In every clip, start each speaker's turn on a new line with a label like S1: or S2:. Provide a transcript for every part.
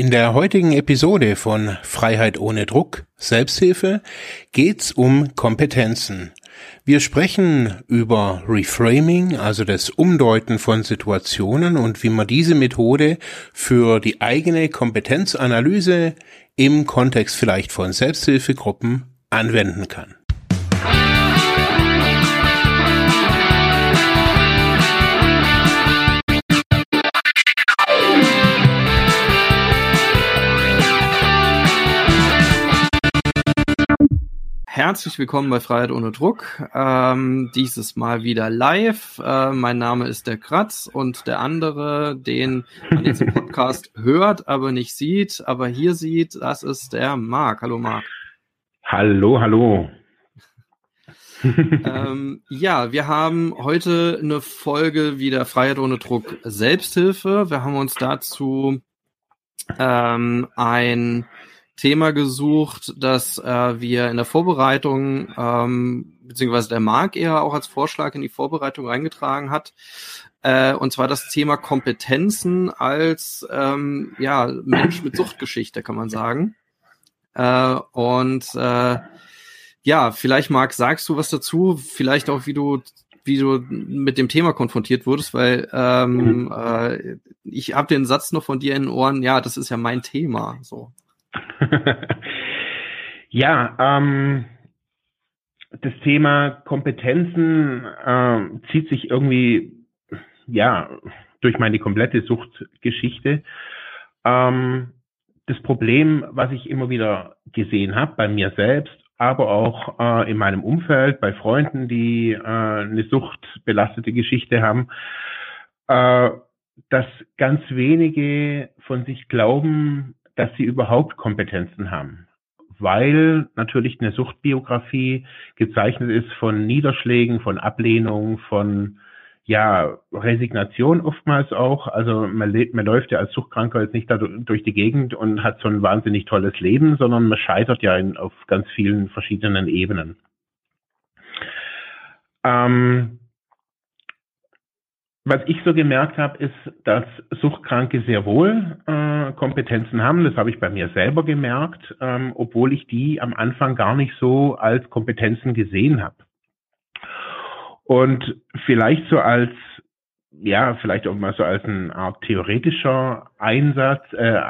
S1: In der heutigen Episode von Freiheit ohne Druck, Selbsthilfe geht's um Kompetenzen. Wir sprechen über Reframing, also das Umdeuten von Situationen und wie man diese Methode für die eigene Kompetenzanalyse im Kontext vielleicht von Selbsthilfegruppen anwenden kann.
S2: Herzlich willkommen bei Freiheit ohne Druck. Ähm, dieses Mal wieder live. Äh, mein Name ist der Kratz und der andere, den man jetzt im Podcast hört, aber nicht sieht, aber hier sieht, das ist der Marc. Hallo Marc.
S3: Hallo, hallo.
S2: ähm, ja, wir haben heute eine Folge wieder Freiheit ohne Druck Selbsthilfe. Wir haben uns dazu ähm, ein Thema gesucht, das äh, wir in der Vorbereitung, ähm, beziehungsweise der Marc eher auch als Vorschlag in die Vorbereitung reingetragen hat. Äh, und zwar das Thema Kompetenzen als ähm, ja, Mensch mit Suchtgeschichte, kann man sagen. Äh, und äh, ja, vielleicht Marc, sagst du was dazu? Vielleicht auch, wie du wie du mit dem Thema konfrontiert wurdest, weil ähm, äh, ich habe den Satz noch von dir in den Ohren, ja, das ist ja mein Thema. So.
S3: ja, ähm, das Thema Kompetenzen äh, zieht sich irgendwie ja durch meine komplette Suchtgeschichte. Ähm, das Problem, was ich immer wieder gesehen habe bei mir selbst, aber auch äh, in meinem Umfeld, bei Freunden, die äh, eine suchtbelastete Geschichte haben, äh, dass ganz wenige von sich glauben, dass sie überhaupt Kompetenzen haben. Weil natürlich eine Suchtbiografie gezeichnet ist von Niederschlägen, von Ablehnung, von ja, Resignation oftmals auch. Also man, man läuft ja als Suchtkranker jetzt nicht da durch die Gegend und hat so ein wahnsinnig tolles Leben, sondern man scheitert ja in, auf ganz vielen verschiedenen Ebenen. Ähm, was ich so gemerkt habe, ist, dass Suchtkranke sehr wohl äh, Kompetenzen haben. Das habe ich bei mir selber gemerkt, ähm, obwohl ich die am Anfang gar nicht so als Kompetenzen gesehen habe. Und vielleicht so als, ja, vielleicht auch mal so als eine Art theoretischer Einsatz, äh,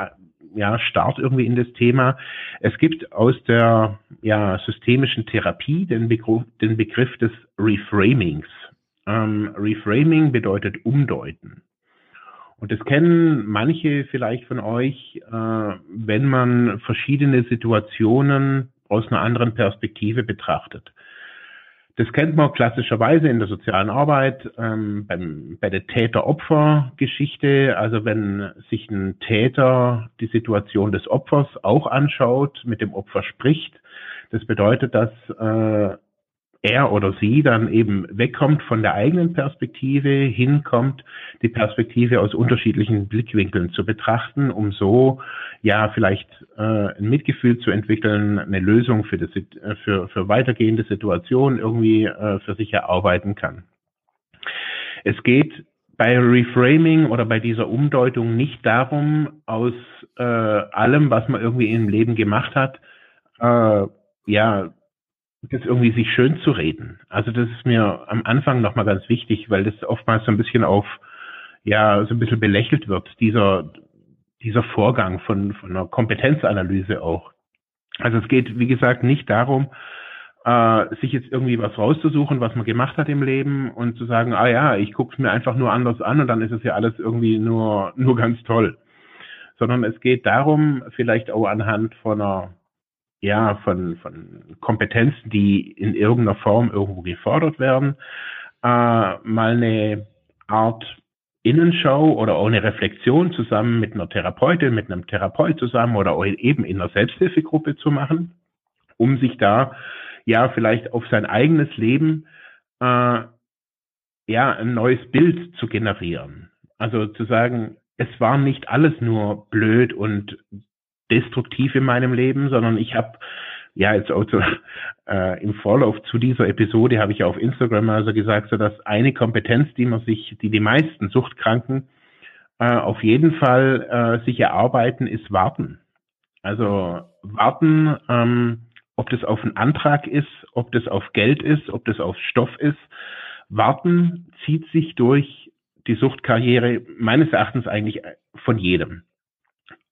S3: ja, Start irgendwie in das Thema. Es gibt aus der ja, systemischen Therapie den Begriff, den Begriff des Reframings. Ähm, Reframing bedeutet umdeuten. Und das kennen manche vielleicht von euch, äh, wenn man verschiedene Situationen aus einer anderen Perspektive betrachtet. Das kennt man klassischerweise in der sozialen Arbeit ähm, beim, bei der Täter-Opfer-Geschichte. Also wenn sich ein Täter die Situation des Opfers auch anschaut, mit dem Opfer spricht, das bedeutet, dass äh, er oder sie dann eben wegkommt von der eigenen Perspektive, hinkommt, die Perspektive aus unterschiedlichen Blickwinkeln zu betrachten, um so ja vielleicht äh, ein Mitgefühl zu entwickeln, eine Lösung für, das, äh, für, für weitergehende Situationen irgendwie äh, für sich erarbeiten kann. Es geht bei Reframing oder bei dieser Umdeutung nicht darum, aus äh, allem, was man irgendwie im Leben gemacht hat, äh, ja, das irgendwie sich schön zu reden. Also das ist mir am Anfang nochmal ganz wichtig, weil das oftmals so ein bisschen auf, ja, so ein bisschen belächelt wird, dieser, dieser Vorgang von, von einer Kompetenzanalyse auch. Also es geht, wie gesagt, nicht darum, äh, sich jetzt irgendwie was rauszusuchen, was man gemacht hat im Leben und zu sagen, ah ja, ich gucke es mir einfach nur anders an und dann ist es ja alles irgendwie nur, nur ganz toll. Sondern es geht darum, vielleicht auch anhand von einer ja, von, von Kompetenzen, die in irgendeiner Form irgendwo gefordert werden, äh, mal eine Art Innenschau oder auch eine Reflexion zusammen mit einer Therapeutin, mit einem Therapeut zusammen oder eben in einer Selbsthilfegruppe zu machen, um sich da ja vielleicht auf sein eigenes Leben äh, ja ein neues Bild zu generieren. Also zu sagen, es war nicht alles nur blöd und destruktiv in meinem Leben, sondern ich habe ja jetzt auch so, äh, im Vorlauf zu dieser Episode habe ich auf Instagram also gesagt, so dass eine Kompetenz, die man sich, die die meisten Suchtkranken äh, auf jeden Fall äh, sich erarbeiten, ist warten. Also warten, ähm, ob das auf einen Antrag ist, ob das auf Geld ist, ob das auf Stoff ist. Warten zieht sich durch die Suchtkarriere meines Erachtens eigentlich von jedem.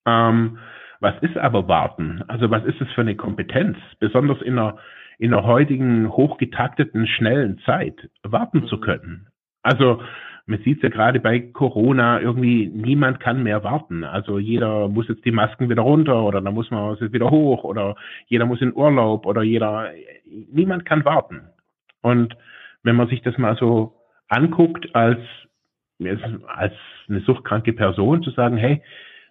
S3: Ähm, was ist aber Warten? Also was ist es für eine Kompetenz? Besonders in einer, in einer heutigen, hochgetakteten, schnellen Zeit, warten zu mhm. können. Also man sieht es ja gerade bei Corona, irgendwie niemand kann mehr warten. Also jeder muss jetzt die Masken wieder runter oder dann muss man es wieder hoch oder jeder muss in Urlaub oder jeder, niemand kann warten. Und wenn man sich das mal so anguckt als, als eine suchtkranke Person, zu sagen, hey,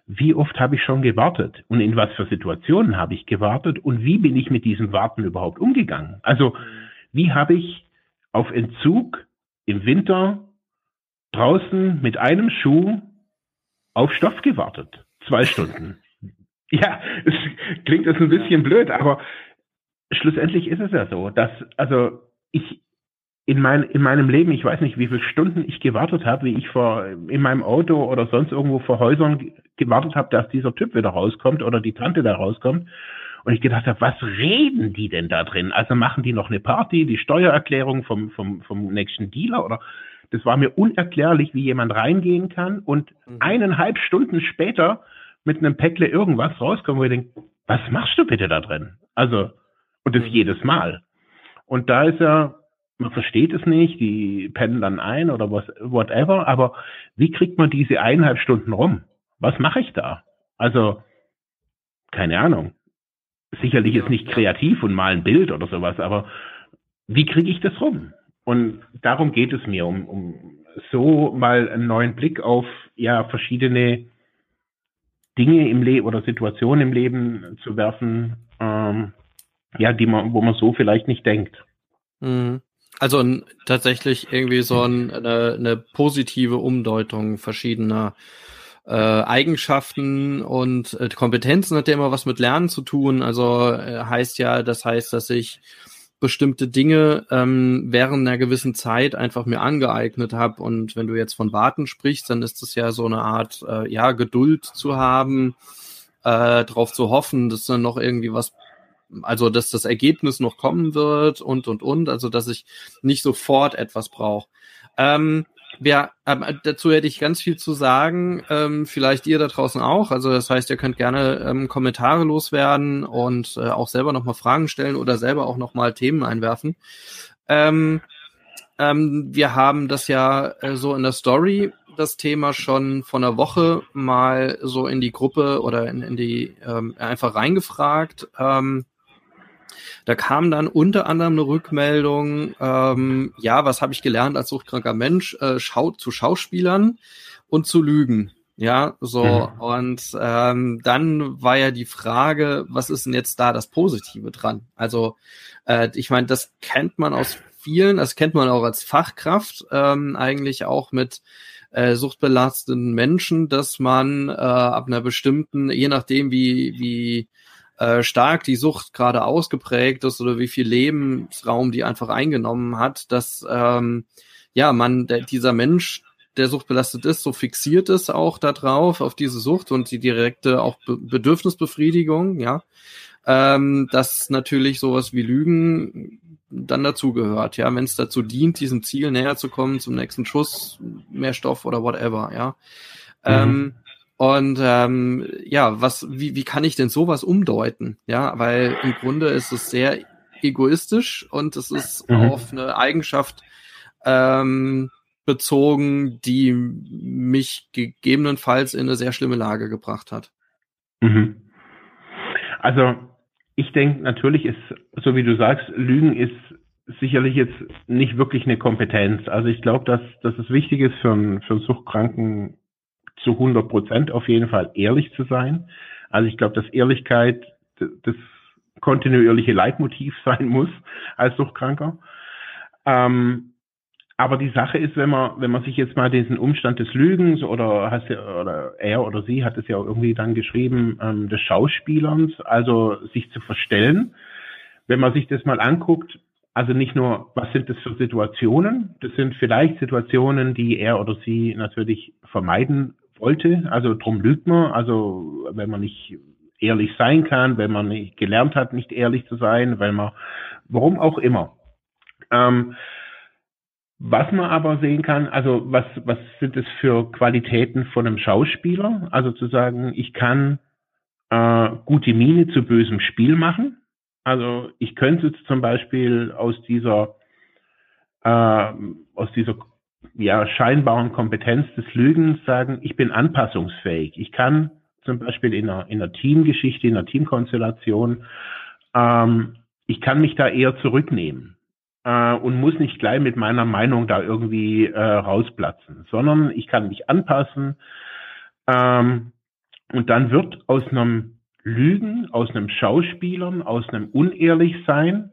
S3: wie oft habe ich schon gewartet und in was für Situationen habe ich gewartet und wie bin ich mit diesem Warten überhaupt umgegangen? Also wie habe ich auf Entzug im Winter draußen mit einem Schuh auf Stoff gewartet? Zwei Stunden. ja, es klingt jetzt ein bisschen blöd, aber schlussendlich ist es ja so, dass also ich in, mein, in meinem Leben, ich weiß nicht, wie viele Stunden ich gewartet habe, wie ich vor in meinem Auto oder sonst irgendwo vor Häusern gewartet habe, dass dieser Typ wieder rauskommt oder die Tante da rauskommt. Und ich gedacht habe, was reden die denn da drin? Also machen die noch eine Party, die Steuererklärung vom, vom, vom nächsten Dealer oder das war mir unerklärlich, wie jemand reingehen kann und mhm. eineinhalb Stunden später mit einem Päckle irgendwas rauskommen, wo ich denke, was machst du bitte da drin? Also, und das mhm. jedes Mal. Und da ist ja man versteht es nicht, die pennen dann ein oder was, whatever, aber wie kriegt man diese eineinhalb Stunden rum? Was mache ich da? Also, keine Ahnung. Sicherlich ist nicht kreativ und mal ein Bild oder sowas, aber wie kriege ich das rum? Und darum geht es mir, um, um so mal einen neuen Blick auf ja verschiedene Dinge im Leben oder Situationen im Leben zu werfen, ähm, ja, die man, wo man so vielleicht nicht denkt.
S2: Mhm. Also ein, tatsächlich irgendwie so ein, eine, eine positive Umdeutung verschiedener äh, Eigenschaften und äh, Kompetenzen hat ja immer was mit Lernen zu tun. Also äh, heißt ja, das heißt, dass ich bestimmte Dinge ähm, während einer gewissen Zeit einfach mir angeeignet habe. Und wenn du jetzt von Warten sprichst, dann ist das ja so eine Art, äh, ja, Geduld zu haben, äh, darauf zu hoffen, dass dann noch irgendwie was also dass das Ergebnis noch kommen wird und und und, also dass ich nicht sofort etwas brauche. Ähm, ja, ähm, dazu hätte ich ganz viel zu sagen. Ähm, vielleicht ihr da draußen auch. Also das heißt, ihr könnt gerne ähm, Kommentare loswerden und äh, auch selber nochmal Fragen stellen oder selber auch nochmal Themen einwerfen. Ähm, ähm, wir haben das ja äh, so in der Story das Thema schon vor einer Woche mal so in die Gruppe oder in, in die einfach reingefragt. Da kam dann unter anderem eine Rückmeldung, ähm, ja, was habe ich gelernt als suchtkranker Mensch, äh, schau zu Schauspielern und zu lügen. Ja, so. Mhm. Und ähm, dann war ja die Frage, was ist denn jetzt da das Positive dran? Also, äh, ich meine, das kennt man aus vielen, das kennt man auch als Fachkraft, ähm, eigentlich auch mit äh, suchtbelasteten Menschen, dass man äh, ab einer bestimmten, je nachdem wie, wie äh, stark die Sucht gerade ausgeprägt ist oder wie viel Lebensraum die einfach eingenommen hat, dass ähm, ja man der, dieser Mensch der suchtbelastet ist, so fixiert ist auch darauf, auf diese Sucht und die direkte auch Be Bedürfnisbefriedigung, ja, ähm, dass natürlich sowas wie Lügen dann dazugehört, ja, wenn es dazu dient, diesem Ziel näher zu kommen, zum nächsten Schuss, mehr Stoff oder whatever, ja. Mhm. Ähm, und ähm, ja, was, wie, wie kann ich denn sowas umdeuten? Ja, weil im Grunde ist es sehr egoistisch und es ist mhm. auf eine Eigenschaft ähm, bezogen, die mich gegebenenfalls in eine sehr schlimme Lage gebracht hat.
S3: Mhm. Also ich denke, natürlich ist, so wie du sagst, Lügen ist sicherlich jetzt nicht wirklich eine Kompetenz. Also ich glaube, dass, dass es wichtig ist für einen, für einen Suchtkranken zu 100 Prozent auf jeden Fall ehrlich zu sein. Also ich glaube, dass Ehrlichkeit das kontinuierliche Leitmotiv sein muss als Suchtkranker. Ähm, aber die Sache ist, wenn man, wenn man sich jetzt mal diesen Umstand des Lügens oder hast oder er oder sie hat es ja irgendwie dann geschrieben, ähm, des Schauspielerns, also sich zu verstellen. Wenn man sich das mal anguckt, also nicht nur, was sind das für Situationen? Das sind vielleicht Situationen, die er oder sie natürlich vermeiden wollte. Also drum lügt man. Also wenn man nicht ehrlich sein kann, wenn man nicht gelernt hat, nicht ehrlich zu sein, weil man, warum auch immer. Ähm, was man aber sehen kann, also was, was sind es für Qualitäten von einem Schauspieler? Also zu sagen, ich kann äh, gute Miene zu bösem Spiel machen. Also ich könnte zum Beispiel aus dieser äh, aus dieser ja, scheinbaren Kompetenz des Lügens sagen, ich bin anpassungsfähig. Ich kann zum Beispiel in einer, in einer Teamgeschichte, in einer Teamkonstellation, ähm, ich kann mich da eher zurücknehmen äh, und muss nicht gleich mit meiner Meinung da irgendwie äh, rausplatzen, sondern ich kann mich anpassen ähm, und dann wird aus einem Lügen, aus einem Schauspielern, aus einem Unehrlichsein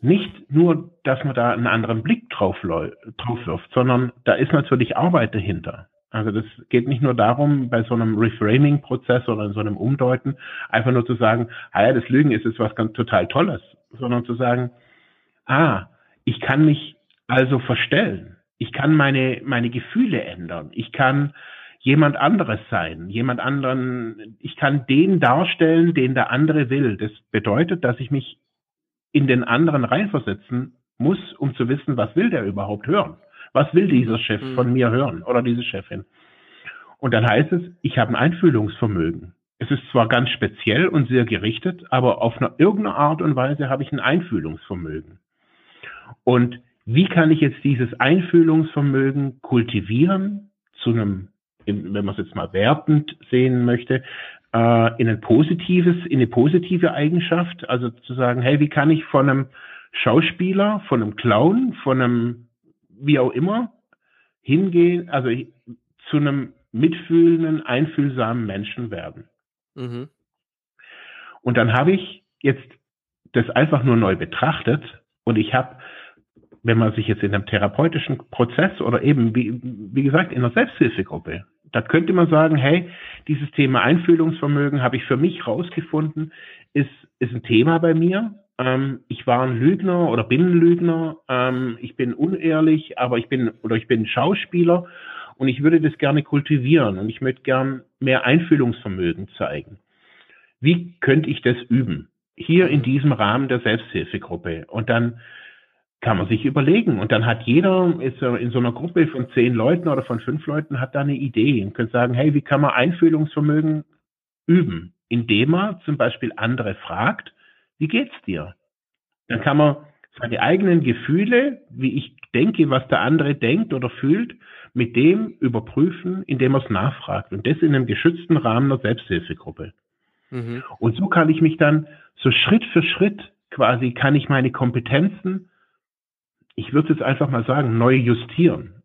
S3: nicht nur, dass man da einen anderen Blick drauf, drauf wirft, sondern da ist natürlich Arbeit dahinter. Also das geht nicht nur darum, bei so einem Reframing-Prozess oder in so einem Umdeuten, einfach nur zu sagen, ah ja, das Lügen ist jetzt was ganz total Tolles, sondern zu sagen, ah, ich kann mich also verstellen. Ich kann meine, meine Gefühle ändern. Ich kann jemand anderes sein, jemand anderen, ich kann den darstellen, den der andere will. Das bedeutet, dass ich mich in den anderen reinversetzen muss, um zu wissen, was will der überhaupt hören? Was will dieser Chef mhm. von mir hören oder diese Chefin? Und dann heißt es, ich habe ein Einfühlungsvermögen. Es ist zwar ganz speziell und sehr gerichtet, aber auf eine, irgendeine Art und Weise habe ich ein Einfühlungsvermögen. Und wie kann ich jetzt dieses Einfühlungsvermögen kultivieren zu einem, wenn man es jetzt mal wertend sehen möchte, äh, in ein positives, in eine positive Eigenschaft, also zu sagen, hey, wie kann ich von einem Schauspieler, von einem Clown, von einem wie auch immer hingehen, also zu einem mitfühlenden, einfühlsamen Menschen werden. Mhm. Und dann habe ich jetzt das einfach nur neu betrachtet und ich habe, wenn man sich jetzt in einem therapeutischen Prozess oder eben, wie, wie gesagt, in einer Selbsthilfegruppe da könnte man sagen, hey, dieses Thema Einfühlungsvermögen habe ich für mich rausgefunden, ist, ist ein Thema bei mir. Ähm, ich war ein Lügner oder bin ein Lügner. Ähm, ich bin unehrlich, aber ich bin oder ich bin Schauspieler und ich würde das gerne kultivieren und ich möchte gern mehr Einfühlungsvermögen zeigen. Wie könnte ich das üben? Hier in diesem Rahmen der Selbsthilfegruppe. Und dann kann man sich überlegen. Und dann hat jeder, ist in so einer Gruppe von zehn Leuten oder von fünf Leuten, hat da eine Idee und kann sagen, hey, wie kann man Einfühlungsvermögen üben? Indem man zum Beispiel andere fragt, wie geht's dir? Dann kann man seine eigenen Gefühle, wie ich denke, was der andere denkt oder fühlt, mit dem überprüfen, indem er es nachfragt. Und das in einem geschützten Rahmen der Selbsthilfegruppe. Mhm. Und so kann ich mich dann so Schritt für Schritt quasi, kann ich meine Kompetenzen ich würde jetzt einfach mal sagen, neu justieren.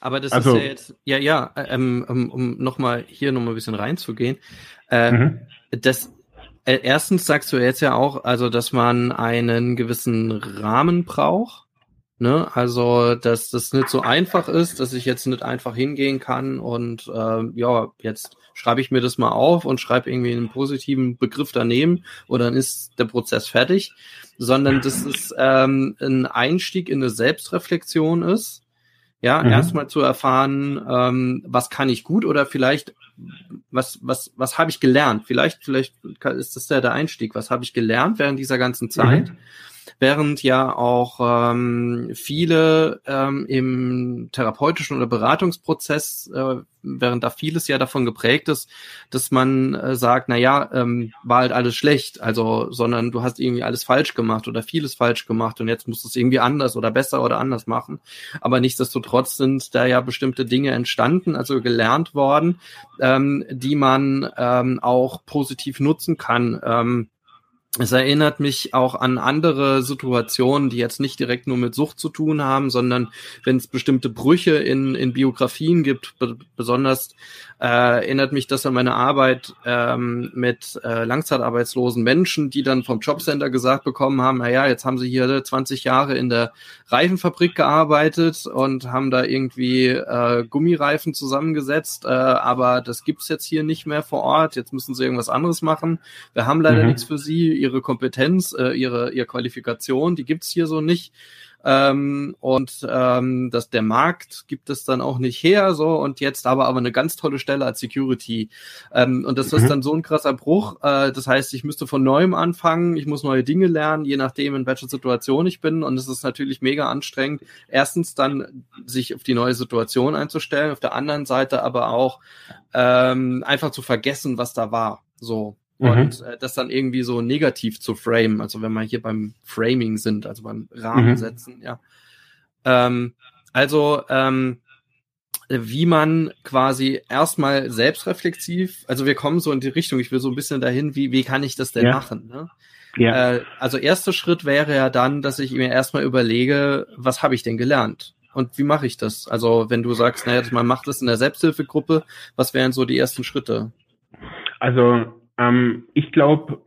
S2: Aber das also, ist ja jetzt, ja, ja, ähm, um, um nochmal hier nochmal ein bisschen reinzugehen. Äh, mhm. Das, äh, erstens sagst du jetzt ja auch, also, dass man einen gewissen Rahmen braucht. Ne? Also, dass das nicht so einfach ist, dass ich jetzt nicht einfach hingehen kann und äh, ja, jetzt schreibe ich mir das mal auf und schreibe irgendwie einen positiven Begriff daneben und dann ist der Prozess fertig, sondern dass es ähm, ein Einstieg in eine Selbstreflexion ist. Ja, mhm. erstmal zu erfahren, ähm, was kann ich gut oder vielleicht was was was habe ich gelernt? Vielleicht vielleicht ist das der, der Einstieg. Was habe ich gelernt während dieser ganzen Zeit? Mhm während ja auch ähm, viele ähm, im therapeutischen oder Beratungsprozess, äh, während da vieles ja davon geprägt ist, dass man äh, sagt, na ja, ähm, war halt alles schlecht, also, sondern du hast irgendwie alles falsch gemacht oder vieles falsch gemacht und jetzt musst du es irgendwie anders oder besser oder anders machen. Aber nichtsdestotrotz sind da ja bestimmte Dinge entstanden, also gelernt worden, ähm, die man ähm, auch positiv nutzen kann. Ähm, es erinnert mich auch an andere Situationen, die jetzt nicht direkt nur mit Sucht zu tun haben, sondern wenn es bestimmte Brüche in, in Biografien gibt, besonders äh, erinnert mich das an meine Arbeit ähm, mit äh, langzeitarbeitslosen Menschen, die dann vom Jobcenter gesagt bekommen haben, naja, jetzt haben sie hier 20 Jahre in der Reifenfabrik gearbeitet und haben da irgendwie äh, Gummireifen zusammengesetzt, äh, aber das gibt's jetzt hier nicht mehr vor Ort, jetzt müssen sie irgendwas anderes machen. Wir haben leider mhm. nichts für sie, ihre Kompetenz, äh, ihre, ihre Qualifikation, die gibt's hier so nicht. ähm, und ähm, dass der Markt gibt es dann auch nicht her so und jetzt aber aber eine ganz tolle Stelle als Security ähm, und das mhm. ist dann so ein krasser Bruch. Äh, das heißt, ich müsste von neuem anfangen, ich muss neue Dinge lernen, je nachdem in welcher Situation ich bin und es ist natürlich mega anstrengend. Erstens dann sich auf die neue Situation einzustellen, auf der anderen Seite aber auch ähm, einfach zu vergessen, was da war. So. Mhm. Und äh, das dann irgendwie so negativ zu frame, also wenn wir hier beim Framing sind, also beim Rahmen mhm. setzen, ja. Ähm, also ähm, wie man quasi erstmal selbstreflexiv, also wir kommen so in die Richtung, ich will so ein bisschen dahin, wie, wie kann ich das denn ja. machen? Ne? Ja. Äh, also erster Schritt wäre ja dann, dass ich mir erstmal überlege, was habe ich denn gelernt? Und wie mache ich das? Also wenn du sagst, naja, man macht das in der Selbsthilfegruppe, was wären so die ersten Schritte?
S3: Also ähm, ich glaube,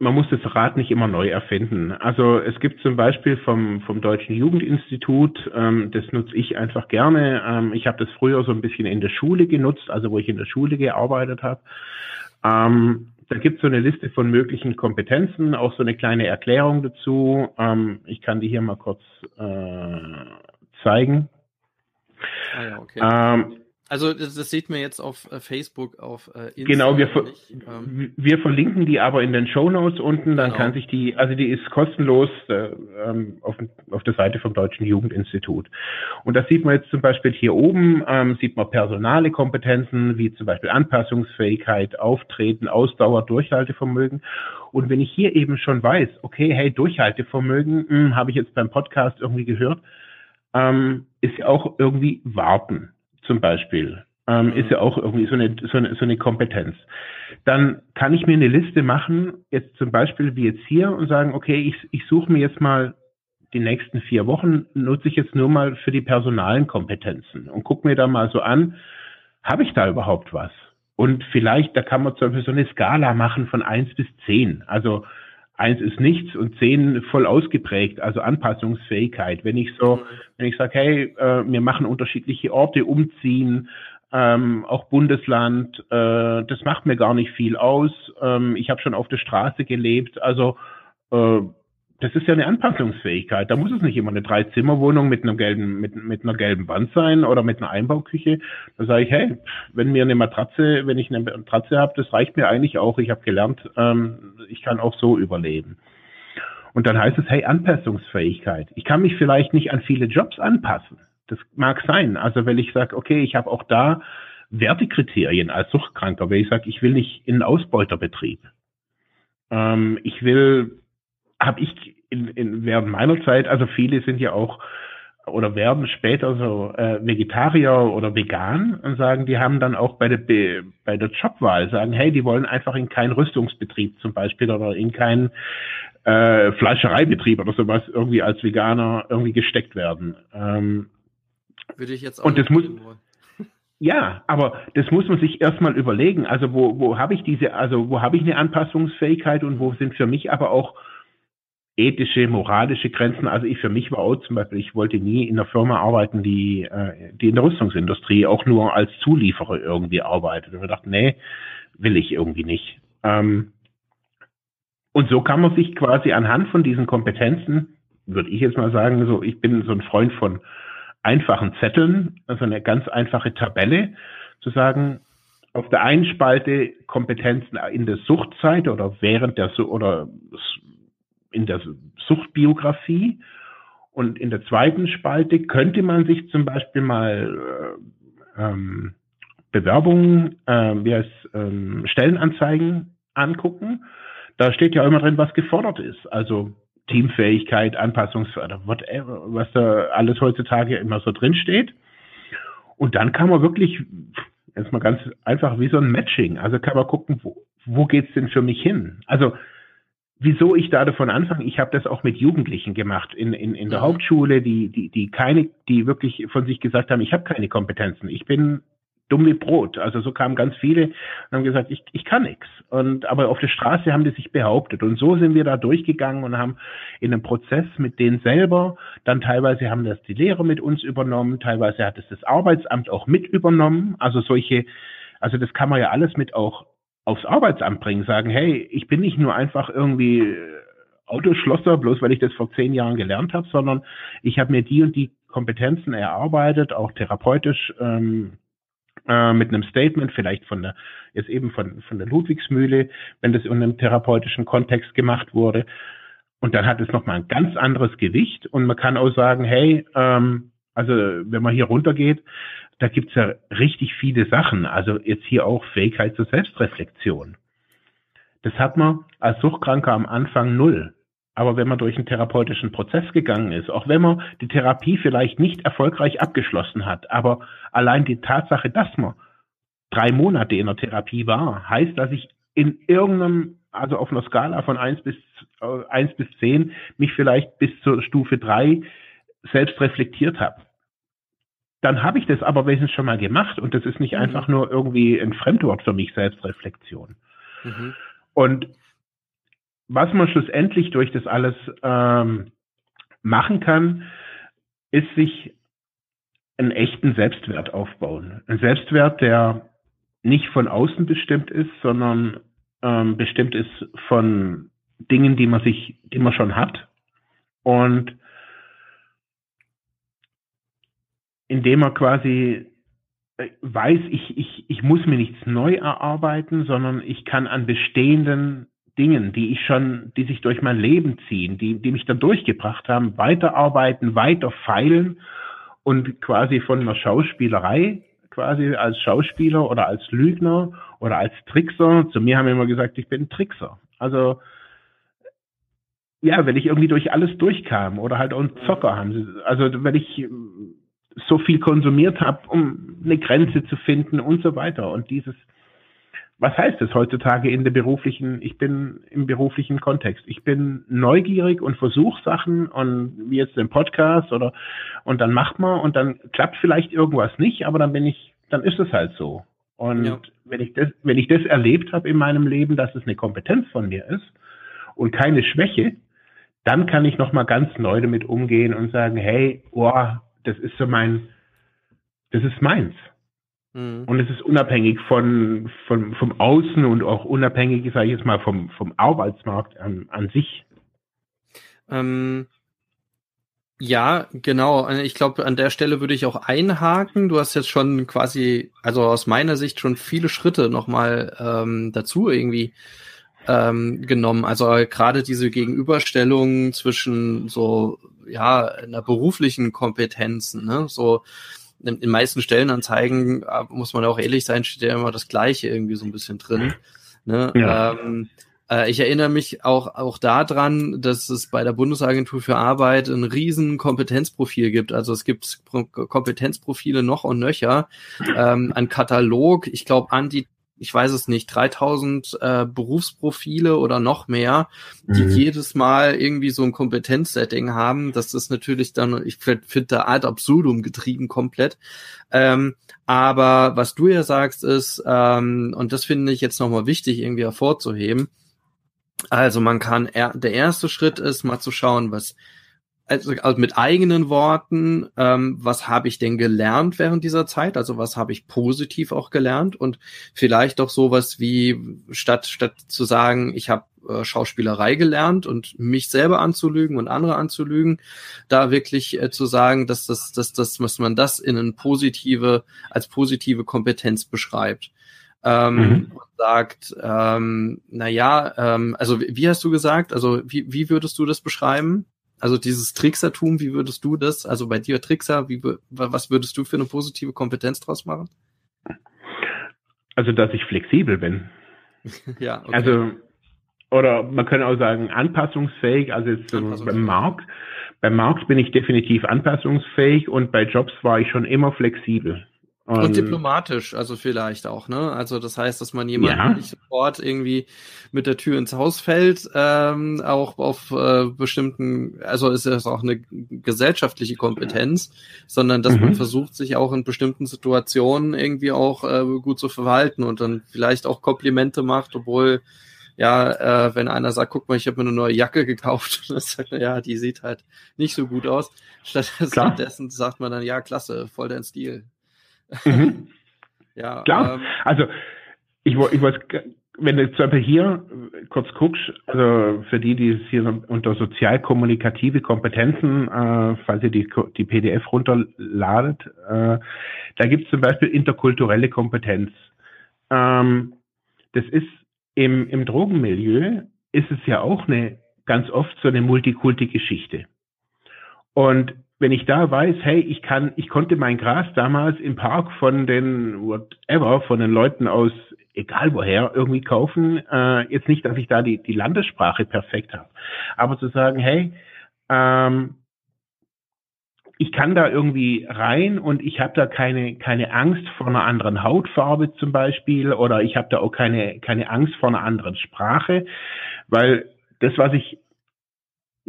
S3: man muss das Rad nicht immer neu erfinden. Also es gibt zum Beispiel vom, vom Deutschen Jugendinstitut, ähm, das nutze ich einfach gerne. Ähm, ich habe das früher so ein bisschen in der Schule genutzt, also wo ich in der Schule gearbeitet habe. Ähm, da gibt es so eine Liste von möglichen Kompetenzen, auch so eine kleine Erklärung dazu. Ähm, ich kann die hier mal kurz äh, zeigen.
S2: Ah ja, okay. Also das, das sieht man jetzt auf äh, Facebook, auf
S3: äh, Instagram. Genau, wir, ver ähm, wir verlinken die aber in den Show Notes unten. Dann genau. kann sich die, also die ist kostenlos äh, ähm, auf, auf der Seite vom Deutschen Jugendinstitut. Und das sieht man jetzt zum Beispiel hier oben, ähm, sieht man personale Kompetenzen wie zum Beispiel Anpassungsfähigkeit, Auftreten, Ausdauer, Durchhaltevermögen. Und wenn ich hier eben schon weiß, okay, hey, Durchhaltevermögen, hm, habe ich jetzt beim Podcast irgendwie gehört, ähm, ist ja auch irgendwie warten zum Beispiel, ähm, ist ja auch irgendwie so eine, so, eine, so eine Kompetenz. Dann kann ich mir eine Liste machen, jetzt zum Beispiel wie jetzt hier und sagen, okay, ich, ich suche mir jetzt mal die nächsten vier Wochen, nutze ich jetzt nur mal für die personalen Kompetenzen und gucke mir da mal so an, habe ich da überhaupt was? Und vielleicht, da kann man zum Beispiel so eine Skala machen von eins bis zehn. Also eins ist nichts und zehn voll ausgeprägt, also Anpassungsfähigkeit. Wenn ich so, wenn ich sage, hey, äh, wir machen unterschiedliche Orte, umziehen, ähm, auch Bundesland, äh, das macht mir gar nicht viel aus. Ähm, ich habe schon auf der Straße gelebt, also äh, das ist ja eine Anpassungsfähigkeit. Da muss es nicht immer eine Dreizimmerwohnung mit einem gelben, mit, mit einer gelben Wand sein oder mit einer Einbauküche. Da sage ich, hey, wenn mir eine Matratze, wenn ich eine Matratze habe, das reicht mir eigentlich auch. Ich habe gelernt, ähm, ich kann auch so überleben. Und dann heißt es, hey, Anpassungsfähigkeit. Ich kann mich vielleicht nicht an viele Jobs anpassen. Das mag sein. Also wenn ich sage, okay, ich habe auch da Wertekriterien als Suchtkranker, wenn ich sage, ich will nicht in einen Ausbeuterbetrieb. Ähm, ich will habe ich in, in, während meiner Zeit, also viele sind ja auch oder werden später so äh, Vegetarier oder vegan und sagen, die haben dann auch bei der bei der Jobwahl sagen, hey, die wollen einfach in keinen Rüstungsbetrieb zum Beispiel oder in keinen äh, Fleischereibetrieb oder sowas irgendwie als Veganer irgendwie gesteckt werden. Ähm,
S2: Würde ich jetzt auch
S3: und das muss ja, aber das muss man sich erstmal überlegen. Also wo, wo habe ich diese, also wo habe ich eine Anpassungsfähigkeit und wo sind für mich aber auch ethische, moralische Grenzen. Also ich für mich war auch zum Beispiel, ich wollte nie in einer Firma arbeiten, die, äh, die in der Rüstungsindustrie auch nur als Zulieferer irgendwie arbeitet. Und wir dachten, nee, will ich irgendwie nicht. Ähm, und so kann man sich quasi anhand von diesen Kompetenzen, würde ich jetzt mal sagen, so ich bin so ein Freund von einfachen Zetteln, also eine ganz einfache Tabelle, zu sagen, auf der einen Spalte Kompetenzen in der Suchtzeit oder während der oder in der Suchtbiografie. Und in der zweiten Spalte könnte man sich zum Beispiel mal äh, ähm, Bewerbungen, äh, wie heißt, ähm, Stellenanzeigen angucken. Da steht ja immer drin, was gefordert ist. Also Teamfähigkeit, Anpassungsförder, whatever, was da alles heutzutage immer so drin steht. Und dann kann man wirklich, jetzt mal ganz einfach wie so ein Matching, also kann man gucken, wo, wo geht's denn für mich hin? Also wieso ich da davon anfange, ich habe das auch mit Jugendlichen gemacht in, in, in der. Hauptschule, die, die, die keine, die wirklich von sich gesagt haben, ich habe keine Kompetenzen, ich bin dumm wie Brot. Also so kamen ganz viele und haben gesagt, ich, ich kann nichts. Und aber auf der Straße haben die sich behauptet. Und so sind wir da durchgegangen und haben in einem Prozess mit denen selber, dann teilweise haben das die Lehrer mit uns übernommen, teilweise hat es das Arbeitsamt auch mit übernommen. Also solche, also das kann man ja alles mit auch aufs Arbeitsamt bringen, sagen, hey, ich bin nicht nur einfach irgendwie äh, Autoschlosser, bloß weil ich das vor zehn Jahren gelernt habe, sondern ich habe mir die und die Kompetenzen erarbeitet, auch therapeutisch ähm, äh, mit einem Statement, vielleicht von der, jetzt eben von, von der Ludwigsmühle, wenn das in einem therapeutischen Kontext gemacht wurde. Und dann hat es nochmal ein ganz anderes Gewicht und man kann auch sagen, hey, ähm, also wenn man hier runtergeht, da gibt's ja richtig viele Sachen. Also jetzt hier auch Fähigkeit zur Selbstreflexion. Das hat man als Suchtkranker am Anfang null. Aber wenn man durch einen therapeutischen Prozess gegangen ist, auch wenn man die Therapie vielleicht nicht erfolgreich abgeschlossen hat, aber allein die Tatsache, dass man drei Monate in der Therapie war, heißt, dass ich in irgendeinem, also auf einer Skala von eins bis, äh, eins bis zehn mich vielleicht bis zur Stufe drei selbst reflektiert habe. Dann habe ich das aber wenigstens schon mal gemacht und das ist nicht mhm. einfach nur irgendwie ein Fremdwort für mich, Selbstreflexion. Mhm. Und was man schlussendlich durch das alles ähm, machen kann, ist sich einen echten Selbstwert aufbauen. Ein Selbstwert, der nicht von außen bestimmt ist, sondern ähm, bestimmt ist von Dingen, die man sich, die man schon hat. Und indem man quasi äh, weiß, ich, ich, ich muss mir nichts neu erarbeiten, sondern ich kann an bestehenden Dingen, die ich schon, die sich durch mein Leben ziehen, die, die mich da durchgebracht haben, weiterarbeiten, weiter feilen und quasi von einer Schauspielerei, quasi als Schauspieler oder als Lügner oder als Trickser, zu mir haben immer gesagt, ich bin Trickser. Also, ja, wenn ich irgendwie durch alles durchkam oder halt auch ein Zocker haben sie, also wenn ich so viel konsumiert habe, um eine Grenze zu finden und so weiter und dieses, was heißt es heutzutage in der beruflichen, ich bin im beruflichen Kontext. Ich bin neugierig und versuche Sachen und wie jetzt den Podcast oder und dann macht man und dann klappt vielleicht irgendwas nicht, aber dann bin ich, dann ist es halt so. Und ja. wenn ich das, wenn ich das erlebt habe in meinem Leben, dass es eine Kompetenz von mir ist und keine Schwäche, dann kann ich nochmal ganz neu damit umgehen und sagen, hey, oh, das ist so mein, das ist meins. Mhm. Und es ist unabhängig von, von, vom Außen und auch unabhängig, sage ich jetzt mal, vom, vom Arbeitsmarkt an, an sich.
S2: Ähm, ja, genau. Ich glaube, an der Stelle würde ich auch einhaken. Du hast jetzt schon quasi, also aus meiner Sicht schon viele Schritte nochmal ähm, dazu irgendwie ähm, genommen. Also gerade diese Gegenüberstellung zwischen so ja einer beruflichen Kompetenzen, ne? so in den meisten Stellenanzeigen, äh, muss man auch ehrlich sein, steht ja immer das Gleiche irgendwie so ein bisschen drin. Ne? Ja. Ähm, äh, ich erinnere mich auch, auch daran, dass es bei der Bundesagentur für Arbeit ein riesen Kompetenzprofil gibt. Also es gibt Kompetenzprofile noch und nöcher. Ähm, ein Katalog, ich glaube, an die ich weiß es nicht, 3000 äh, Berufsprofile oder noch mehr, die mhm. jedes Mal irgendwie so ein Kompetenzsetting haben. Das ist natürlich dann, ich finde da ad absurdum getrieben komplett. Ähm, aber was du ja sagst ist, ähm, und das finde ich jetzt nochmal wichtig irgendwie hervorzuheben, also man kann, er, der erste Schritt ist mal zu schauen, was also, also mit eigenen Worten, ähm, was habe ich denn gelernt während dieser Zeit? Also was habe ich positiv auch gelernt und vielleicht doch sowas wie statt statt zu sagen, ich habe äh, Schauspielerei gelernt und mich selber anzulügen und andere anzulügen, da wirklich äh, zu sagen, dass das, dass das, was man das in eine positive als positive Kompetenz beschreibt. Ähm, mhm. sagt, ähm, na ja, ähm, also wie hast du gesagt? Also wie, wie würdest du das beschreiben? Also dieses Tricksertum, wie würdest du das, also bei dir Trickser, wie, was würdest du für eine positive Kompetenz draus machen?
S3: Also, dass ich flexibel bin. ja, okay. Also, oder man könnte auch sagen, anpassungsfähig, also jetzt anpassungsfähig. beim Markt. Beim Markt bin ich definitiv anpassungsfähig und bei Jobs war ich schon immer flexibel.
S2: Und, und, diplomatisch, also vielleicht auch, ne? Also das heißt, dass man jemanden ja. nicht sofort irgendwie mit der Tür ins Haus fällt, ähm, auch auf äh, bestimmten, also ist es auch eine gesellschaftliche Kompetenz, sondern dass mhm. man versucht, sich auch in bestimmten Situationen irgendwie auch äh, gut zu verwalten und dann vielleicht auch Komplimente macht, obwohl ja, äh, wenn einer sagt, guck mal, ich habe mir eine neue Jacke gekauft, dann sagt er, ja, die sieht halt nicht so gut aus. Stattdessen sagt man dann, ja, klasse, voll dein Stil.
S3: Mhm. ja, Klar. Ähm, also ich, ich wollte wenn du zum Beispiel hier kurz guckst, also für die, die es hier unter sozialkommunikative Kompetenzen, äh, falls ihr die, die PDF runterladet, äh, da gibt es zum Beispiel interkulturelle Kompetenz. Ähm, das ist im, im Drogenmilieu ist es ja auch eine ganz oft so eine Multikulti-Geschichte. Und wenn ich da weiß, hey, ich kann, ich konnte mein Gras damals im Park von den whatever, von den Leuten aus egal woher irgendwie kaufen. Äh, jetzt nicht, dass ich da die, die Landessprache perfekt habe, aber zu sagen, hey, ähm, ich kann da irgendwie rein und ich habe da keine keine Angst vor einer anderen Hautfarbe zum Beispiel oder ich habe da auch keine keine Angst vor einer anderen Sprache, weil das, was ich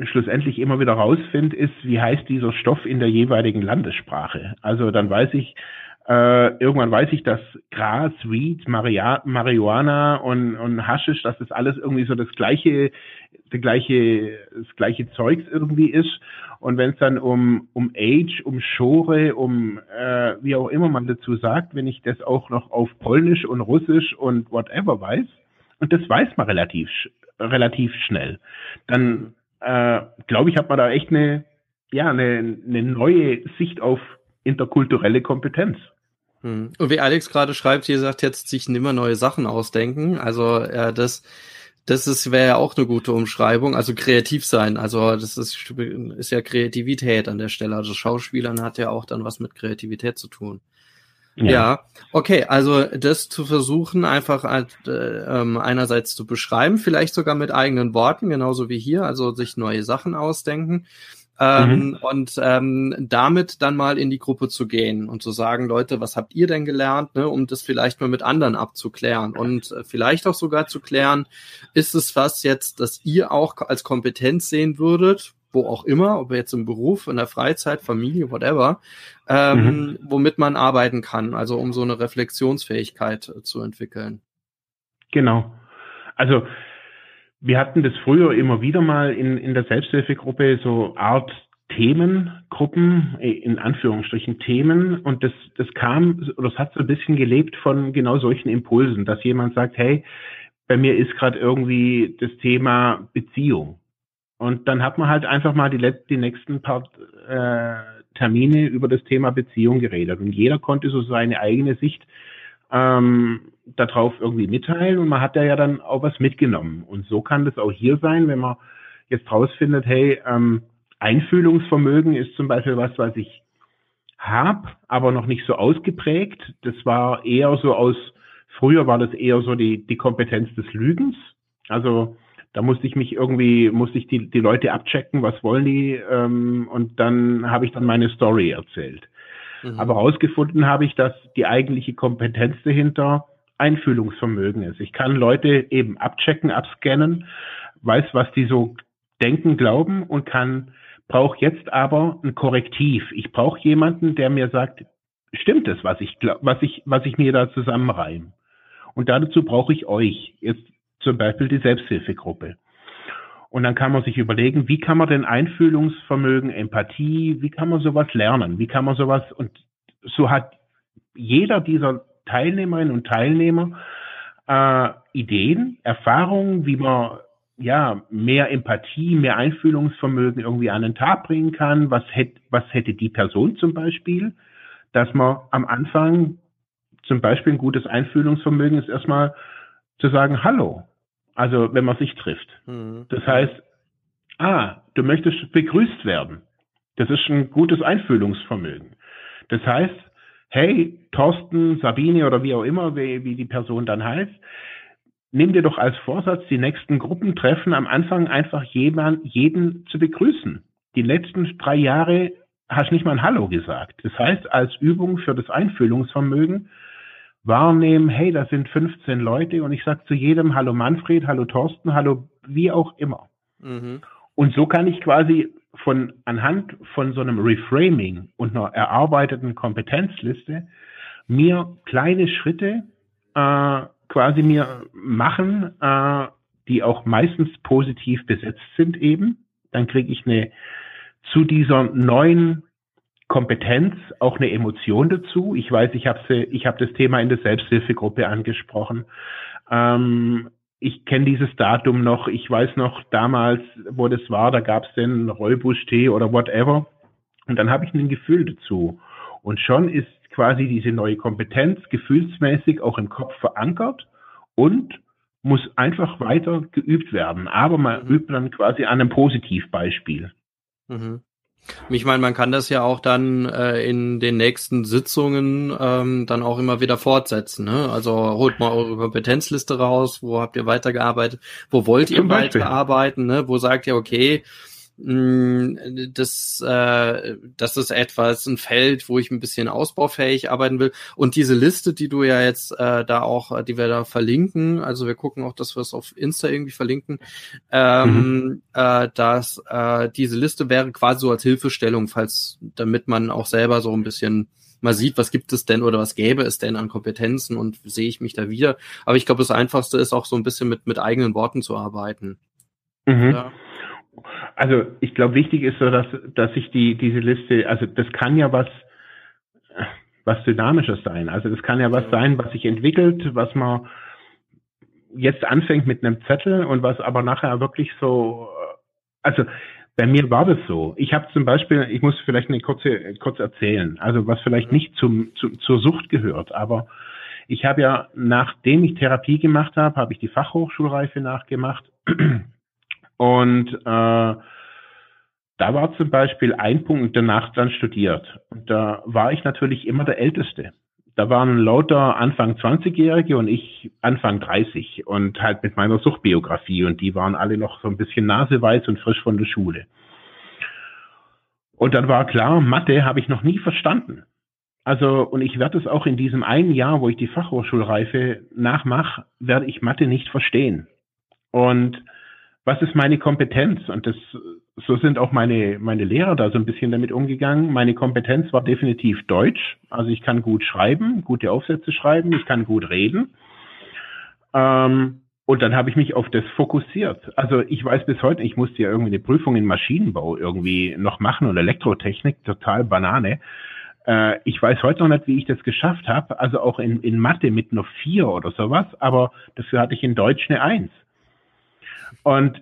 S3: schlussendlich immer wieder rausfinde, ist, wie heißt dieser Stoff in der jeweiligen Landessprache. Also dann weiß ich, äh, irgendwann weiß ich, dass Gras, Weed, Maria Marihuana und, und Haschisch, dass das alles irgendwie so das gleiche, das gleiche, das gleiche Zeugs irgendwie ist. Und wenn es dann um, um Age, um Schore, um äh, wie auch immer man dazu sagt, wenn ich das auch noch auf Polnisch und Russisch und whatever weiß, und das weiß man relativ, relativ schnell, dann äh, glaube ich, hat man da echt eine, ja, eine, eine neue Sicht auf interkulturelle Kompetenz.
S2: Hm. Und wie Alex gerade schreibt, hier sagt jetzt sich nimmer neue Sachen ausdenken. Also äh, das, das ist wäre ja auch eine gute Umschreibung. Also kreativ sein. Also das ist, ist ja Kreativität an der Stelle. Also Schauspielern hat ja auch dann was mit Kreativität zu tun. Ja. ja, okay, also das zu versuchen, einfach äh, ähm, einerseits zu beschreiben, vielleicht sogar mit eigenen Worten, genauso wie hier, also sich neue Sachen ausdenken ähm, mhm. Und ähm, damit dann mal in die Gruppe zu gehen und zu sagen, Leute, was habt ihr denn gelernt, ne, um das vielleicht mal mit anderen abzuklären und äh, vielleicht auch sogar zu klären, ist es was jetzt, das ihr auch als Kompetenz sehen würdet, wo auch immer, ob jetzt im Beruf, in der Freizeit, Familie, whatever, ähm, mhm. womit man arbeiten kann, also um so eine Reflexionsfähigkeit äh, zu entwickeln.
S3: Genau. Also wir hatten das früher immer wieder mal in, in der Selbsthilfegruppe so Art Themengruppen, äh, in Anführungsstrichen Themen, und das, das kam, oder das hat so ein bisschen gelebt von genau solchen Impulsen, dass jemand sagt, hey, bei mir ist gerade irgendwie das Thema Beziehung. Und dann hat man halt einfach mal die, die nächsten paar äh, Termine über das Thema Beziehung geredet. Und jeder konnte so seine eigene Sicht ähm, darauf irgendwie mitteilen und man hat ja dann auch was mitgenommen. Und so kann das auch hier sein, wenn man jetzt rausfindet, hey, ähm, Einfühlungsvermögen ist zum Beispiel was, was ich habe, aber noch nicht so ausgeprägt. Das war eher so aus, früher war das eher so die, die Kompetenz des Lügens. Also da musste ich mich irgendwie, musste ich die, die Leute abchecken, was wollen die, ähm, und dann habe ich dann meine Story erzählt. Mhm. Aber herausgefunden habe ich, dass die eigentliche Kompetenz dahinter Einfühlungsvermögen ist. Ich kann Leute eben abchecken, abscannen, weiß, was die so denken, glauben und kann, brauche jetzt aber ein Korrektiv. Ich brauche jemanden, der mir sagt, stimmt es, was ich, was ich, was ich mir da zusammenreime. Und dazu brauche ich euch. Jetzt zum Beispiel die Selbsthilfegruppe. Und dann kann man sich überlegen, wie kann man denn Einfühlungsvermögen, Empathie, wie kann man sowas lernen? Wie kann man sowas, und so hat jeder dieser Teilnehmerinnen und Teilnehmer äh, Ideen, Erfahrungen, wie man ja mehr Empathie, mehr Einfühlungsvermögen irgendwie an den Tag bringen kann. Was hätte, was hätte die Person zum Beispiel, dass man am Anfang zum Beispiel ein gutes Einfühlungsvermögen ist erstmal zu sagen Hallo, also wenn man sich trifft. Mhm. Das heißt, ah, du möchtest begrüßt werden. Das ist ein gutes Einfühlungsvermögen. Das heißt, hey, Thorsten, Sabine oder wie auch immer, wie, wie die Person dann heißt, nimm dir doch als Vorsatz, die nächsten Gruppentreffen am Anfang einfach jemand, jeden zu begrüßen. Die letzten drei Jahre hast nicht mal ein Hallo gesagt. Das heißt, als Übung für das Einfühlungsvermögen wahrnehmen, hey, da sind 15 Leute und ich sage zu jedem Hallo Manfred, Hallo Thorsten, Hallo wie auch immer. Mhm. Und so kann ich quasi von anhand von so einem Reframing und einer erarbeiteten Kompetenzliste mir kleine Schritte äh, quasi mir machen, äh, die auch meistens positiv besetzt sind eben. Dann kriege ich eine zu dieser neuen Kompetenz, auch eine Emotion dazu. Ich weiß, ich habe ich hab das Thema in der Selbsthilfegruppe angesprochen. Ähm, ich kenne dieses Datum noch, ich weiß noch damals, wo das war, da gab es den Räubusch-Tee oder whatever. Und dann habe ich ein Gefühl dazu. Und schon ist quasi diese neue Kompetenz gefühlsmäßig auch im Kopf verankert und muss einfach weiter geübt werden. Aber man mhm. übt dann quasi an einem Positivbeispiel.
S2: Mhm. Ich meine, man kann das ja auch dann äh, in den nächsten Sitzungen ähm, dann auch immer wieder fortsetzen. Ne? Also holt mal eure Kompetenzliste raus, wo habt ihr weitergearbeitet, wo wollt ihr weiterarbeiten, ne? wo sagt ihr, okay, das, äh, das ist etwas, ein Feld, wo ich ein bisschen ausbaufähig arbeiten will. Und diese Liste, die du ja jetzt äh, da auch, die wir da verlinken, also wir gucken auch, dass wir es auf Insta irgendwie verlinken, ähm, mhm. äh, dass äh, diese Liste wäre quasi so als Hilfestellung, falls, damit man auch selber so ein bisschen mal sieht, was gibt es denn oder was gäbe es denn an Kompetenzen und sehe ich mich da wieder. Aber ich glaube, das Einfachste ist auch so ein bisschen mit, mit eigenen Worten zu arbeiten.
S3: Mhm. Ja. Also ich glaube, wichtig ist so, dass, dass ich die, diese Liste, also das kann ja was, was Dynamisches sein. Also das kann ja was sein, was sich entwickelt, was man jetzt anfängt mit einem Zettel und was aber nachher wirklich so, also bei mir war das so. Ich habe zum Beispiel, ich muss vielleicht eine kurze kurz erzählen, also was vielleicht mhm. nicht zum, zu, zur Sucht gehört, aber ich habe ja, nachdem ich Therapie gemacht habe, habe ich die Fachhochschulreife nachgemacht und äh, da war zum Beispiel ein Punkt, danach dann studiert. Und da war ich natürlich immer der Älteste. Da waren lauter Anfang 20-Jährige und ich Anfang 30 und halt mit meiner Suchtbiografie und die waren alle noch so ein bisschen naseweiß und frisch von der Schule. Und dann war klar, Mathe habe ich noch nie verstanden. Also, und ich werde es auch in diesem einen Jahr, wo ich die Fachhochschulreife nachmache, werde ich Mathe nicht verstehen. Und was ist meine Kompetenz? Und das, so sind auch meine, meine Lehrer da so ein bisschen damit umgegangen. Meine Kompetenz war definitiv Deutsch. Also ich kann gut schreiben, gute Aufsätze schreiben, ich kann gut reden. Ähm, und dann habe ich mich auf das fokussiert. Also ich weiß bis heute, ich musste ja irgendwie eine Prüfung in Maschinenbau irgendwie noch machen und Elektrotechnik, total Banane. Äh, ich weiß heute noch nicht, wie ich das geschafft habe. Also auch in, in Mathe mit einer vier oder sowas, aber dafür hatte ich in Deutsch eine Eins. Und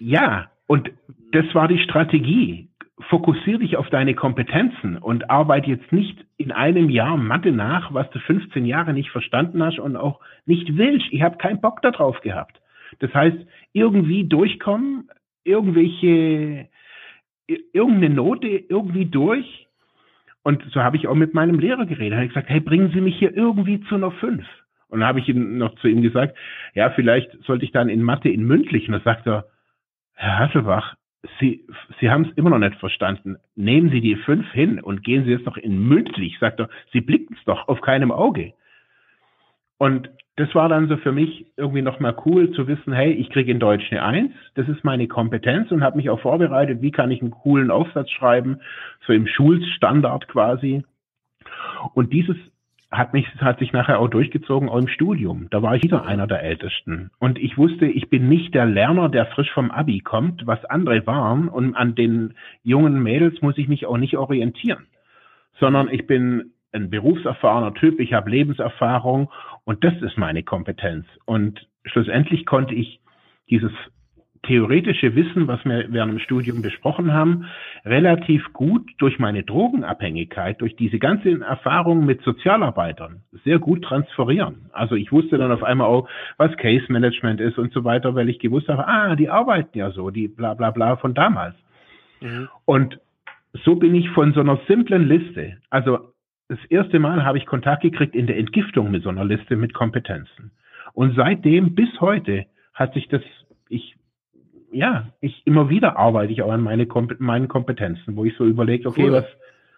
S3: ja, und das war die Strategie. Fokussier dich auf deine Kompetenzen und arbeite jetzt nicht in einem Jahr Mathe nach, was du 15 Jahre nicht verstanden hast und auch nicht willst. Ich habe keinen Bock darauf gehabt. Das heißt, irgendwie durchkommen, irgendwelche, irgendeine Note irgendwie durch. Und so habe ich auch mit meinem Lehrer geredet. Habe ich gesagt, hey, bringen Sie mich hier irgendwie zu einer 5. Und dann habe ich ihm noch zu ihm gesagt, ja, vielleicht sollte ich dann in Mathe in mündlich. Und da sagt er, Herr Hasselbach, Sie, Sie haben es immer noch nicht verstanden. Nehmen Sie die fünf hin und gehen Sie jetzt noch in mündlich. Sagt er, Sie blicken es doch auf keinem Auge. Und das war dann so für mich irgendwie nochmal cool zu wissen, hey, ich kriege in Deutsch eine Eins, das ist meine Kompetenz und habe mich auch vorbereitet, wie kann ich einen coolen Aufsatz schreiben, so im Schulstandard quasi. Und dieses hat mich, hat sich nachher auch durchgezogen, auch im Studium. Da war ich wieder einer der Ältesten. Und ich wusste, ich bin nicht der Lerner, der frisch vom Abi kommt, was andere waren. Und an den jungen Mädels muss ich mich auch nicht orientieren. Sondern ich bin ein berufserfahrener Typ, ich habe Lebenserfahrung und das ist meine Kompetenz. Und schlussendlich konnte ich dieses theoretische Wissen, was wir während dem Studium besprochen haben, relativ gut durch meine Drogenabhängigkeit, durch diese ganzen Erfahrungen mit Sozialarbeitern sehr gut transferieren. Also ich wusste dann auf einmal auch, was Case Management ist und so weiter, weil ich gewusst habe, ah, die arbeiten ja so, die bla bla bla von damals. Mhm. Und so bin ich von so einer simplen Liste, also das erste Mal habe ich Kontakt gekriegt in der Entgiftung mit so einer Liste mit Kompetenzen. Und seitdem bis heute hat sich das, ich ja, ich immer wieder arbeite ich auch an meine Kom meinen Kompetenzen, wo ich so überlege, okay, cool. was.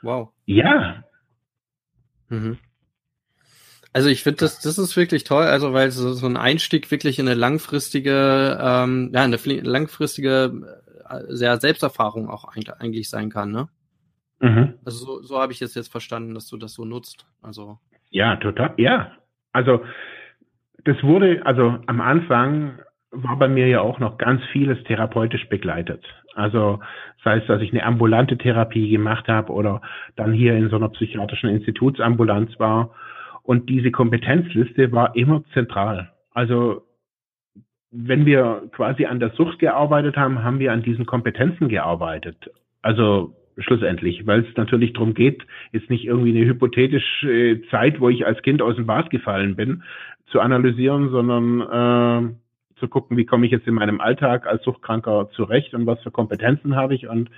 S2: Wow.
S3: Ja.
S2: Mhm. Also ich finde, das, das ist wirklich toll, also weil so, so ein Einstieg wirklich in eine langfristige, ähm, ja, eine langfristige, äh, sehr Selbsterfahrung auch eigentlich sein kann, ne? Mhm. Also so, so habe ich es jetzt verstanden, dass du das so nutzt. Also.
S3: Ja, total, ja. Also das wurde, also am Anfang war bei mir ja auch noch ganz vieles therapeutisch begleitet. Also sei es, dass ich eine ambulante Therapie gemacht habe oder dann hier in so einer psychiatrischen Institutsambulanz war. Und diese Kompetenzliste war immer zentral. Also wenn wir quasi an der Sucht gearbeitet haben, haben wir an diesen Kompetenzen gearbeitet. Also schlussendlich, weil es natürlich darum geht, jetzt nicht irgendwie eine hypothetische Zeit, wo ich als Kind aus dem Bad gefallen bin, zu analysieren, sondern äh, zu gucken, wie komme ich jetzt in meinem Alltag als Suchtkranker zurecht und was für Kompetenzen habe ich und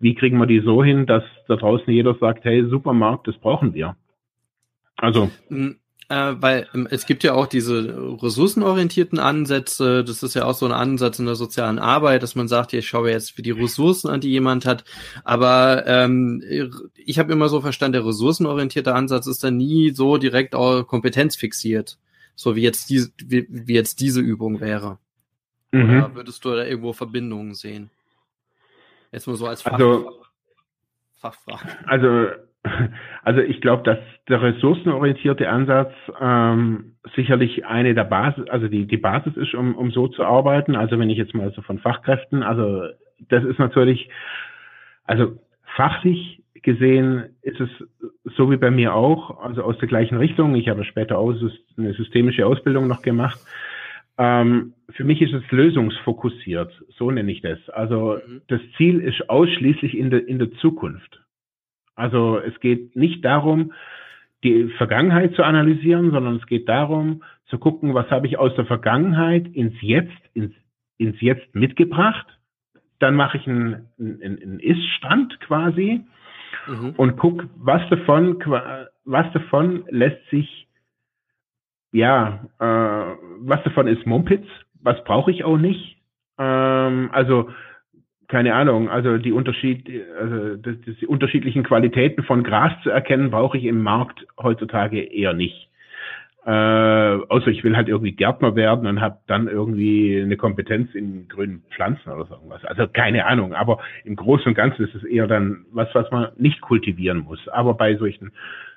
S3: wie kriegen wir die so hin, dass da draußen jeder sagt, hey, Supermarkt, das brauchen wir. Also.
S2: Hm, äh, weil ähm, es gibt ja auch diese ressourcenorientierten Ansätze. Das ist ja auch so ein Ansatz in der sozialen Arbeit, dass man sagt, ich schaue jetzt für die Ressourcen an, die jemand hat. Aber ähm, ich habe immer so verstanden, der ressourcenorientierte Ansatz ist dann nie so direkt auch kompetenzfixiert, so wie jetzt diese, wie, wie jetzt diese Übung wäre. Mhm. Oder würdest du da irgendwo Verbindungen sehen? Jetzt mal so als
S3: Fach, also, Fachfrage. Also also ich glaube, dass der ressourcenorientierte Ansatz ähm, sicherlich eine der Basis, also die, die Basis ist, um, um so zu arbeiten. Also wenn ich jetzt mal so von Fachkräften, also das ist natürlich, also fachlich gesehen ist es so wie bei mir auch, also aus der gleichen Richtung. Ich habe später auch eine systemische Ausbildung noch gemacht. Ähm, für mich ist es lösungsfokussiert, so nenne ich das. Also mhm. das Ziel ist ausschließlich in der, in der Zukunft. Also es geht nicht darum, die Vergangenheit zu analysieren, sondern es geht darum, zu gucken, was habe ich aus der Vergangenheit ins Jetzt, ins, ins Jetzt mitgebracht. Dann mache ich einen, einen, einen Ist-Stand quasi mhm. und guck, was davon, was davon lässt sich, ja, äh, was davon ist Mumpitz, was brauche ich auch nicht. Ähm, also keine Ahnung, also die Unterschied, also das, die unterschiedlichen Qualitäten von Gras zu erkennen, brauche ich im Markt heutzutage eher nicht. Äh, außer ich will halt irgendwie Gärtner werden und habe dann irgendwie eine Kompetenz in grünen Pflanzen oder so irgendwas. Also keine Ahnung, aber im Großen und Ganzen ist es eher dann was, was man nicht kultivieren muss. Aber bei solchen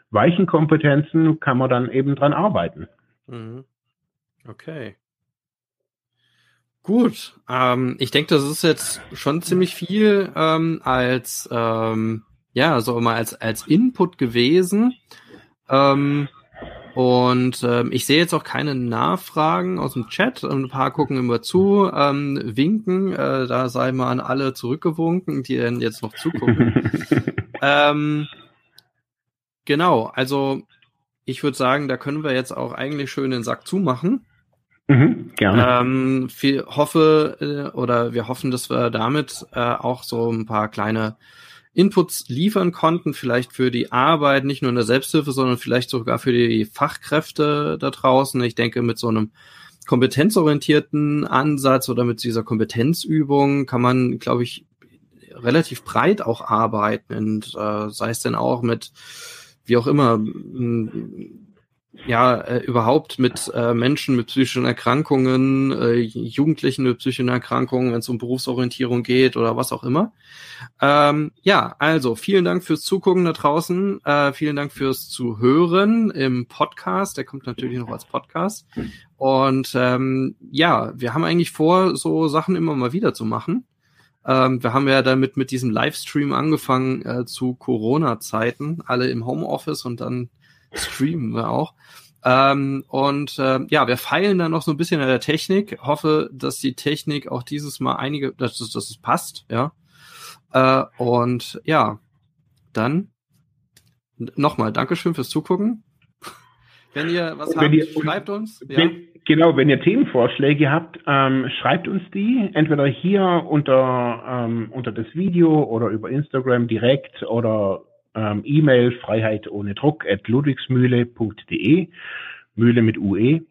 S3: weichen Kompetenzen kann man dann eben dran arbeiten. Mhm.
S2: Okay. Gut, ähm, ich denke, das ist jetzt schon ziemlich viel ähm, als ähm, ja, so mal als als Input gewesen. Ähm, und ähm, ich sehe jetzt auch keine Nachfragen aus dem Chat. Ein paar gucken immer zu, ähm, winken. Äh, da sei mal an alle zurückgewunken, die denn jetzt noch zugucken. ähm, genau, also ich würde sagen, da können wir jetzt auch eigentlich schön den Sack zumachen.
S3: Mhm, gerne.
S2: Ähm, viel, hoffe äh, oder wir hoffen, dass wir damit äh, auch so ein paar kleine Inputs liefern konnten, vielleicht für die Arbeit, nicht nur in der Selbsthilfe, sondern vielleicht sogar für die Fachkräfte da draußen. Ich denke, mit so einem kompetenzorientierten Ansatz oder mit dieser Kompetenzübung kann man, glaube ich, relativ breit auch arbeiten und äh, sei es denn auch mit wie auch immer ja, äh, überhaupt mit äh, Menschen mit psychischen Erkrankungen, äh, Jugendlichen mit psychischen Erkrankungen, wenn es um Berufsorientierung geht oder was auch immer. Ähm, ja, also vielen Dank fürs Zugucken da draußen, äh, vielen Dank fürs Zuhören im Podcast, der kommt natürlich noch als Podcast. Und ähm, ja, wir haben eigentlich vor, so Sachen immer mal wieder zu machen. Ähm, wir haben ja damit mit diesem Livestream angefangen äh, zu Corona-Zeiten, alle im Homeoffice und dann streamen wir auch. Ähm, und äh, ja, wir feilen dann noch so ein bisschen an der Technik. Hoffe, dass die Technik auch dieses Mal einige, dass, dass, dass es passt, ja. Äh, und ja, dann nochmal Dankeschön fürs Zugucken. Wenn ihr was wenn habt, ihr, schreibt uns.
S3: Wenn, ja. Genau, wenn ihr Themenvorschläge habt, ähm, schreibt uns die entweder hier unter, ähm, unter das Video oder über Instagram direkt oder ähm, E-Mail Freiheit ohne Druck at ludwigsmühle.de, Mühle mit UE.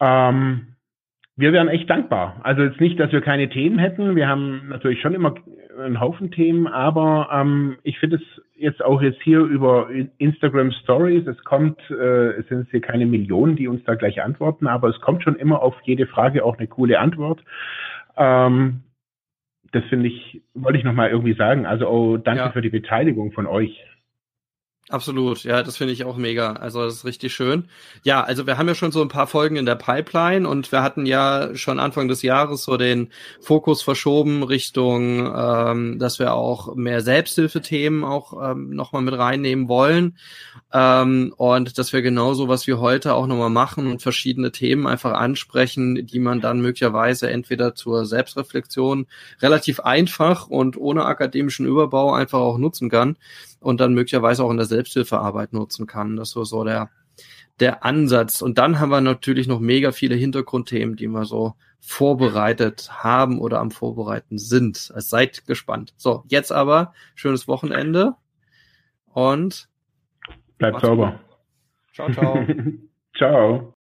S3: Ähm, wir wären echt dankbar. Also jetzt nicht, dass wir keine Themen hätten. Wir haben natürlich schon immer einen Haufen Themen, aber ähm, ich finde es jetzt auch jetzt hier über Instagram Stories. Es kommt, äh, es sind hier keine Millionen, die uns da gleich antworten, aber es kommt schon immer auf jede Frage auch eine coole Antwort. Ähm, das finde ich, wollte ich nochmal irgendwie sagen. Also oh, danke ja. für die Beteiligung von euch.
S2: Absolut, ja, das finde ich auch mega. Also das ist richtig schön. Ja, also wir haben ja schon so ein paar Folgen in der Pipeline und wir hatten ja schon Anfang des Jahres so den Fokus verschoben Richtung, ähm, dass wir auch mehr Selbsthilfethemen auch ähm, nochmal mit reinnehmen wollen. Ähm, und dass wir genauso, was wir heute auch nochmal machen und verschiedene Themen einfach ansprechen, die man dann möglicherweise entweder zur Selbstreflexion relativ einfach und ohne akademischen Überbau einfach auch nutzen kann und dann möglicherweise auch in der Selbsthilfearbeit nutzen kann. Das so, so der, der Ansatz. Und dann haben wir natürlich noch mega viele Hintergrundthemen, die wir so vorbereitet haben oder am Vorbereiten sind. Also seid gespannt. So, jetzt aber schönes Wochenende und
S3: Bleibt sauber.
S2: Ciao, ciao.
S3: ciao.